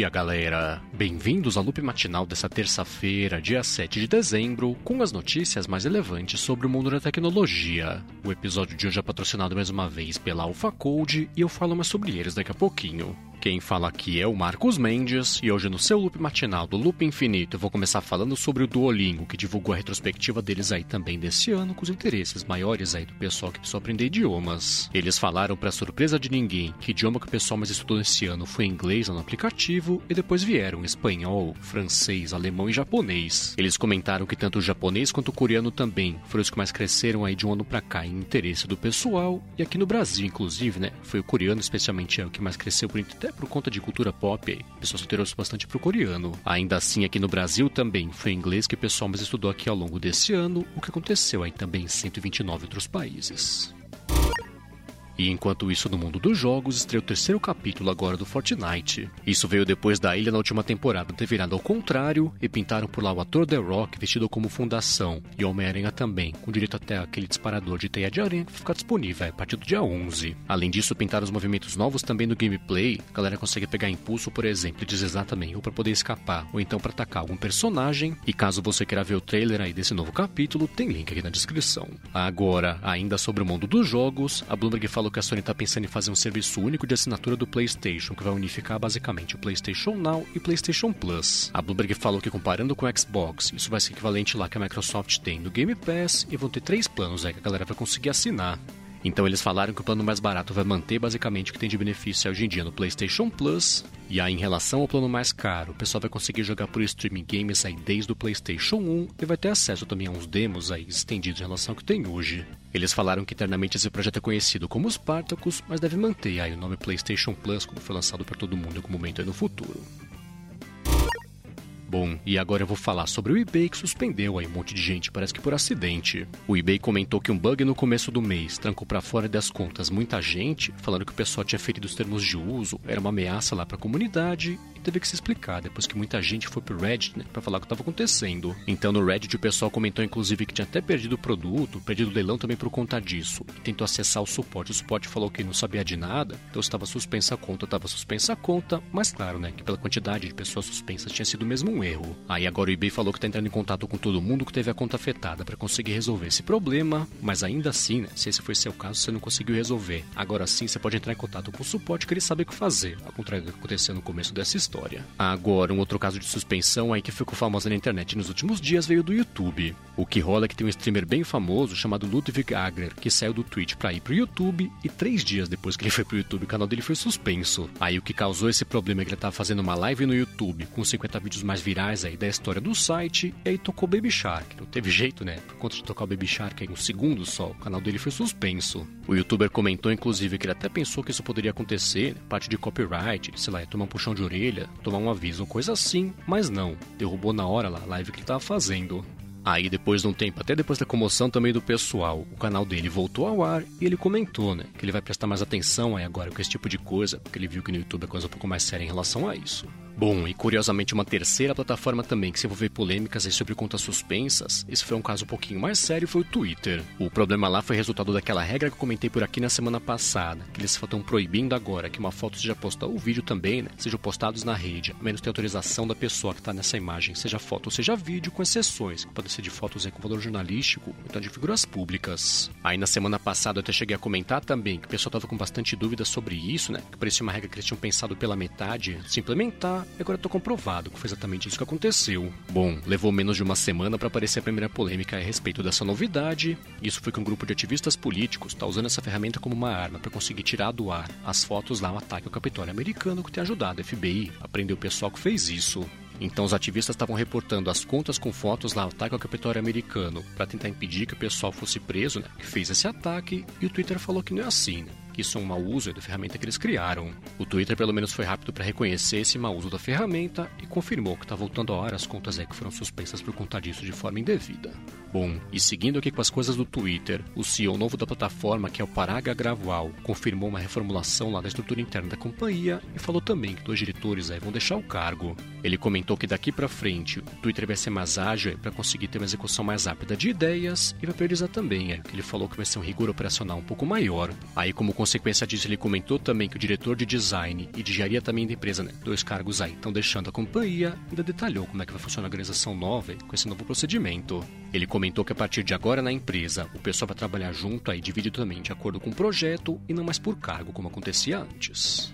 dia, galera! Bem-vindos ao loop matinal dessa terça-feira, dia 7 de dezembro, com as notícias mais relevantes sobre o mundo da tecnologia. O episódio de hoje é patrocinado mais uma vez pela Alpha Code e eu falo mais sobre eles daqui a pouquinho. Quem fala aqui é o Marcos Mendes e hoje no seu loop matinal do Loop Infinito eu vou começar falando sobre o Duolingo, que divulgou a retrospectiva deles aí também desse ano, com os interesses maiores aí do pessoal que precisou aprender idiomas. Eles falaram para surpresa de ninguém que o idioma que o pessoal mais estudou nesse ano foi inglês no aplicativo e depois vieram espanhol, francês, alemão e japonês. Eles comentaram que tanto o japonês quanto o coreano também foram os que mais cresceram aí de um ano para cá em interesse do pessoal e aqui no Brasil inclusive, né, foi o coreano especialmente é o que mais cresceu por interesse por conta de cultura pop, o pessoal se interessou bastante pro coreano. Ainda assim, aqui no Brasil também foi inglês que o pessoal mais estudou aqui ao longo desse ano, o que aconteceu aí também em 129 outros países. E enquanto isso, no mundo dos jogos, estreou o terceiro capítulo agora do Fortnite. Isso veio depois da ilha na última temporada ter virado ao contrário e pintaram por lá o ator The Rock vestido como fundação e Homem-Aranha também, com direito até aquele disparador de teia de aranha que vai ficar disponível a partir do dia 11. Além disso, pintaram os movimentos novos também no gameplay. A galera consegue pegar impulso, por exemplo, e deslizar também, ou para poder escapar, ou então para atacar algum personagem. E caso você queira ver o trailer aí desse novo capítulo, tem link aqui na descrição. Agora, ainda sobre o mundo dos jogos, a Bloomberg falou que a Sony está pensando em fazer um serviço único de assinatura do PlayStation, que vai unificar basicamente o PlayStation Now e PlayStation Plus. A Bloomberg falou que comparando com o Xbox, isso vai ser equivalente lá que a Microsoft tem no Game Pass e vão ter três planos aí que a galera vai conseguir assinar. Então eles falaram que o plano mais barato vai manter basicamente o que tem de benefício hoje em dia no PlayStation Plus. E aí, em relação ao plano mais caro, o pessoal vai conseguir jogar por streaming games aí desde o PlayStation 1 e vai ter acesso também a uns demos aí estendidos em relação ao que tem hoje. Eles falaram que internamente esse projeto é conhecido como Spartacus, mas deve manter aí o nome PlayStation Plus como foi lançado para todo mundo em algum momento aí no futuro. Bom, e agora eu vou falar sobre o eBay que suspendeu aí um monte de gente, parece que por acidente. O eBay comentou que um bug no começo do mês trancou para fora das contas muita gente, falando que o pessoal tinha ferido os termos de uso, era uma ameaça lá para a comunidade e teve que se explicar depois que muita gente foi pro Reddit né, para falar o que estava acontecendo. Então no Reddit o pessoal comentou inclusive que tinha até perdido o produto, perdido o leilão também por conta disso. E tentou acessar o suporte. O suporte falou que não sabia de nada, então estava suspensa a conta, estava suspensa a conta, mas claro, né, que pela quantidade de pessoas suspensas tinha sido mesmo erro. Aí agora o eBay falou que está entrando em contato com todo mundo que teve a conta afetada para conseguir resolver esse problema, mas ainda assim, né, se esse foi seu caso, você não conseguiu resolver. Agora sim, você pode entrar em contato com o suporte que eles sabem o que fazer, ao contrário do que aconteceu no começo dessa história. Agora, um outro caso de suspensão aí que ficou famosa na internet nos últimos dias veio do YouTube. O que rola é que tem um streamer bem famoso chamado Ludwig Agler, que saiu do Twitch para ir pro YouTube e três dias depois que ele foi pro YouTube, o canal dele foi suspenso. Aí o que causou esse problema é que ele tava fazendo uma live no YouTube com 50 vídeos mais virais aí da história do site, e aí tocou Baby Shark. Não teve jeito, né? Por conta de tocar o Baby Shark em um segundo só, o canal dele foi suspenso. O youtuber comentou, inclusive, que ele até pensou que isso poderia acontecer, parte de copyright, sei lá, tomar um puxão de orelha, tomar um aviso, coisa assim, mas não. Derrubou na hora lá a live que ele tava fazendo. Aí, depois de um tempo, até depois da comoção também do pessoal, o canal dele voltou ao ar e ele comentou, né, que ele vai prestar mais atenção aí agora com esse tipo de coisa, porque ele viu que no YouTube é coisa um pouco mais séria em relação a isso. Bom, e curiosamente uma terceira plataforma também que se envolveu polêmicas sobre contas suspensas, esse foi um caso um pouquinho mais sério, foi o Twitter. O problema lá foi resultado daquela regra que eu comentei por aqui na semana passada, que eles estão proibindo agora que uma foto seja postada, ou vídeo também, né, sejam postados na rede, a menos ter autorização da pessoa que está nessa imagem, seja foto ou seja vídeo, com exceções, que podem ser de fotos com valor jornalístico, então de figuras públicas. Aí na semana passada eu até cheguei a comentar também que o pessoal estava com bastante dúvidas sobre isso, né, que parecia uma regra que eles tinham pensado pela metade se implementar, e agora estou comprovado que foi exatamente isso que aconteceu. Bom, levou menos de uma semana para aparecer a primeira polêmica a respeito dessa novidade. Isso foi que um grupo de ativistas políticos está usando essa ferramenta como uma arma para conseguir tirar do ar as fotos lá no ataque ao Capitólio americano que tem ajudado a FBI a prender o pessoal que fez isso. Então os ativistas estavam reportando as contas com fotos lá ataque ao Capitólio americano para tentar impedir que o pessoal fosse preso, né, que fez esse ataque, e o Twitter falou que não é assim, né, que isso é um mau uso da ferramenta que eles criaram. O Twitter pelo menos foi rápido para reconhecer esse mau uso da ferramenta e confirmou que está voltando ao ar as contas é que foram suspensas por conta disso de forma indevida. Bom, e seguindo aqui com as coisas do Twitter, o CEO novo da plataforma, que é o Paraga Graval, confirmou uma reformulação lá da estrutura interna da companhia e falou também que dois diretores aí vão deixar o cargo. Ele comentou que daqui para frente o Twitter vai ser mais ágil para conseguir ter uma execução mais rápida de ideias e vai priorizar também, é, que ele falou que vai ser um rigor operacional um pouco maior. Aí, como consequência disso, ele comentou também que o diretor de design e de engenharia também da empresa, né, dois cargos aí, estão deixando a companhia, ainda detalhou como é que vai funcionar a organização nova com esse novo procedimento. Ele comentou que a partir de agora na empresa, o pessoal vai trabalhar junto aí dividido também de acordo com o projeto e não mais por cargo como acontecia antes.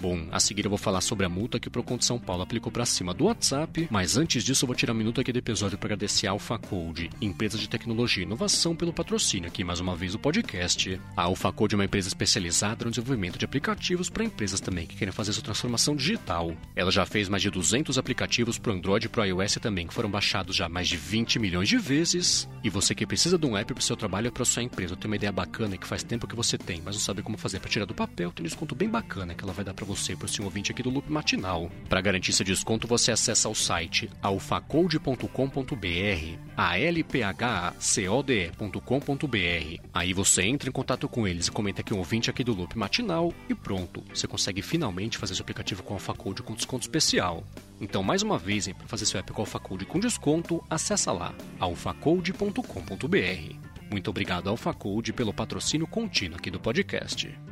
Bom, a seguir eu vou falar sobre a multa que o Procon de São Paulo aplicou para cima do WhatsApp, mas antes disso eu vou tirar um minuto aqui do episódio para agradecer a AlphaCode, empresa de tecnologia e inovação, pelo patrocínio aqui mais uma vez do podcast. A AlphaCode é uma empresa especializada no desenvolvimento de aplicativos para empresas também que querem fazer sua transformação digital. Ela já fez mais de 200 aplicativos para Android e para iOS também, que foram baixados já mais de 20 milhões de vezes. E você que precisa de um app para o seu trabalho ou para sua empresa, tem uma ideia bacana que faz tempo que você tem, mas não sabe como fazer para tirar do papel, tem um desconto bem bacana que ela vai dar para você para ser um ouvinte aqui do Loop Matinal. Para garantir esse desconto, você acessa o site alfacode.com.br, alphacode.com.br. Aí você entra em contato com eles e comenta que é um ouvinte aqui do Loop Matinal e pronto, você consegue finalmente fazer seu aplicativo com AlphaCode com desconto especial. Então, mais uma vez, para fazer seu app com AlphaCode com desconto, acessa lá alfacode.com.br. Muito obrigado, AlphaCode, pelo patrocínio contínuo aqui do podcast.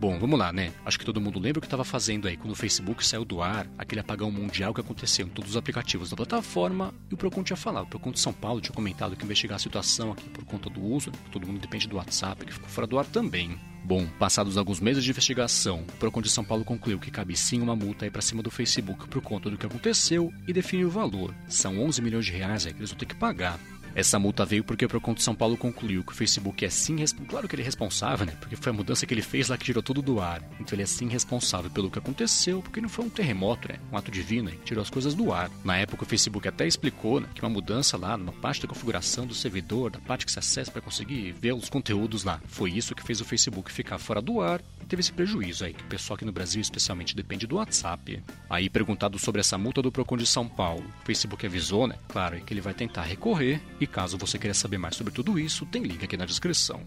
Bom, vamos lá, né? Acho que todo mundo lembra o que estava fazendo aí quando o Facebook saiu do ar, aquele apagão mundial que aconteceu em todos os aplicativos da plataforma, e o Procon tinha falado. O Procon de São Paulo tinha comentado que investigar a situação aqui por conta do uso, né? todo mundo depende do WhatsApp, que ficou fora do ar também. Bom, passados alguns meses de investigação, o Procon de São Paulo concluiu que cabe sim uma multa aí para cima do Facebook por conta do que aconteceu e definiu o valor. São 11 milhões de reais aí que eles vão ter que pagar. Essa multa veio porque o Procon de São Paulo concluiu que o Facebook é sim, claro que ele é responsável, né? Porque foi a mudança que ele fez lá que tirou tudo do ar. Então ele é sim responsável pelo que aconteceu, porque não foi um terremoto, né? Um ato divino, que tirou as coisas do ar. Na época o Facebook até explicou né, que uma mudança lá numa parte da configuração do servidor, da parte que se acessa para conseguir ver os conteúdos lá, foi isso que fez o Facebook ficar fora do ar teve esse prejuízo aí, que o pessoal aqui no Brasil especialmente depende do WhatsApp. Aí perguntado sobre essa multa do Procon de São Paulo, o Facebook avisou, né? Claro, que ele vai tentar recorrer e caso você queira saber mais sobre tudo isso, tem link aqui na descrição.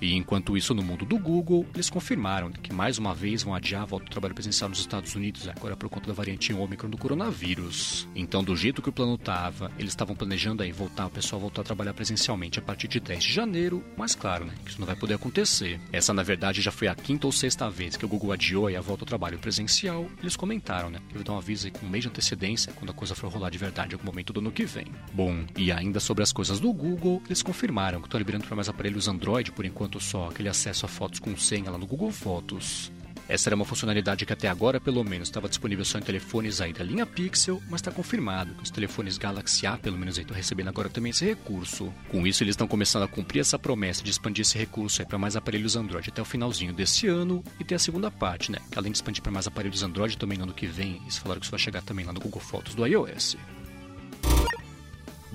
E enquanto isso, no mundo do Google, eles confirmaram que mais uma vez vão adiar a volta do trabalho presencial nos Estados Unidos, agora por conta da variante Ômicron do coronavírus. Então, do jeito que o plano estava, eles estavam planejando aí voltar, o pessoal voltar a trabalhar presencialmente a partir de 10 de janeiro, mas claro, né, que isso não vai poder acontecer. Essa, na verdade, já foi a quinta ou sexta vez que o Google adiou a volta ao trabalho presencial. Eles comentaram, né, que vai dar um aviso aí com um mês de antecedência quando a coisa for rolar de verdade em algum momento do ano que vem. Bom, e ainda sobre as coisas do Google, eles confirmaram que estão liberando para mais aparelhos Android por enquanto enquanto só aquele acesso a fotos com senha lá no Google Fotos. Essa era uma funcionalidade que até agora, pelo menos, estava disponível só em telefones aí da linha Pixel, mas está confirmado que os telefones Galaxy A, pelo menos, estão recebendo agora também esse recurso. Com isso, eles estão começando a cumprir essa promessa de expandir esse recurso para mais aparelhos Android até o finalzinho desse ano. E tem a segunda parte, né? Que além de expandir para mais aparelhos Android também no ano que vem, eles falaram que isso vai chegar também lá no Google Fotos do iOS.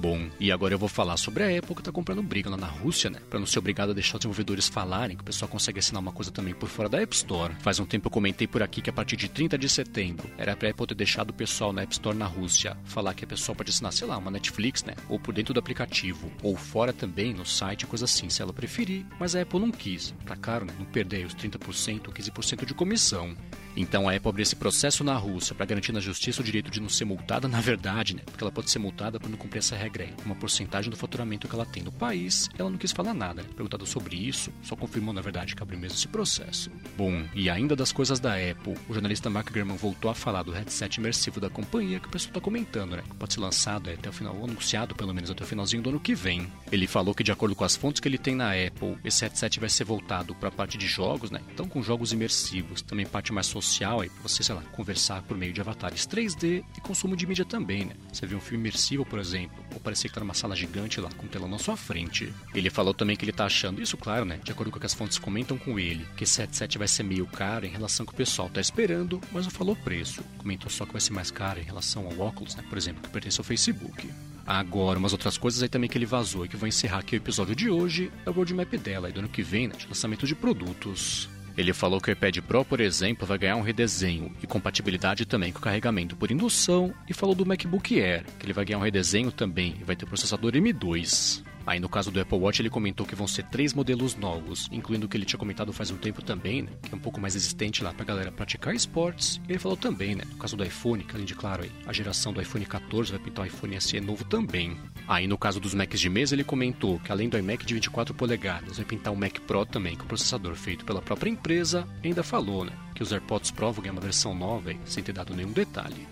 Bom, e agora eu vou falar sobre a Apple que está comprando briga lá na Rússia, né? Para não ser obrigado a deixar os desenvolvedores falarem, que o pessoal consegue assinar uma coisa também por fora da App Store. Faz um tempo eu comentei por aqui que a partir de 30 de setembro era pra Apple ter deixado o pessoal na App Store na Rússia falar que a pessoa pode assinar, sei lá, uma Netflix, né? Ou por dentro do aplicativo, ou fora também, no site, coisa assim, se ela preferir. Mas a Apple não quis, tá caro, né? Não perder os 30% ou 15% de comissão. Então a Apple abriu esse processo na Rússia para garantir na justiça o direito de não ser multada, na verdade, né? Porque ela pode ser multada por não cumprir essa regra aí, uma porcentagem do faturamento que ela tem no país. Ela não quis falar nada, né? Perguntado sobre isso, só confirmou na verdade que abriu mesmo esse processo. Bom, e ainda das coisas da Apple, o jornalista Mark Gurman voltou a falar do headset imersivo da companhia que o pessoal está comentando, né? Que pode ser lançado até o final, ou anunciado pelo menos até o finalzinho do ano que vem. Ele falou que de acordo com as fontes que ele tem na Apple, esse headset vai ser voltado para a parte de jogos, né? Então com jogos imersivos, também parte mais social aí para você, sei lá, conversar por meio de avatares 3D e consumo de mídia também, né? Você vê um filme imersivo, por exemplo, ou parecer que tá numa sala gigante lá com telão na sua frente. Ele falou também que ele tá achando, isso claro, né? De acordo com o que as fontes comentam com ele, que esse headset vai ser meio caro em relação ao que o pessoal tá esperando, mas não falou preço. Comentou só que vai ser mais caro em relação ao óculos, né? Por exemplo, que pertence ao Facebook. Agora, umas outras coisas aí também que ele vazou e que vou encerrar aqui o episódio de hoje é o roadmap dela e do ano que vem, né? De lançamento de produtos. Ele falou que o iPad Pro, por exemplo, vai ganhar um redesenho e compatibilidade também com carregamento por indução, e falou do MacBook Air, que ele vai ganhar um redesenho também e vai ter processador M2. Aí no caso do Apple Watch ele comentou que vão ser três modelos novos, incluindo o que ele tinha comentado faz um tempo também, né, que é um pouco mais resistente lá pra galera praticar esportes. E ele falou também, né, no caso do iPhone, que além de claro a geração do iPhone 14 vai pintar o iPhone SE novo também. Aí no caso dos Macs de mesa ele comentou que além do iMac de 24 polegadas, vai pintar o Mac Pro também com processador feito pela própria empresa. Ainda falou, né, que os AirPods Pro vão ganhar uma versão nova, sem ter dado nenhum detalhe.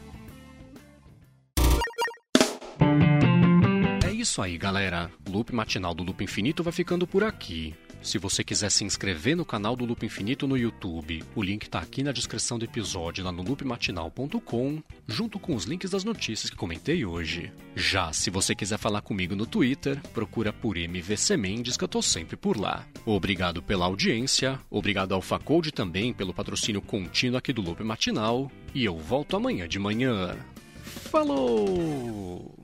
isso aí, galera. O loop matinal do Loop Infinito vai ficando por aqui. Se você quiser se inscrever no canal do Loop Infinito no YouTube, o link está aqui na descrição do episódio lá no loopmatinal.com, junto com os links das notícias que comentei hoje. Já se você quiser falar comigo no Twitter, procura por MVC Mendes que eu tô sempre por lá. Obrigado pela audiência, obrigado ao Facode também pelo patrocínio contínuo aqui do Loop Matinal, e eu volto amanhã de manhã. Falou!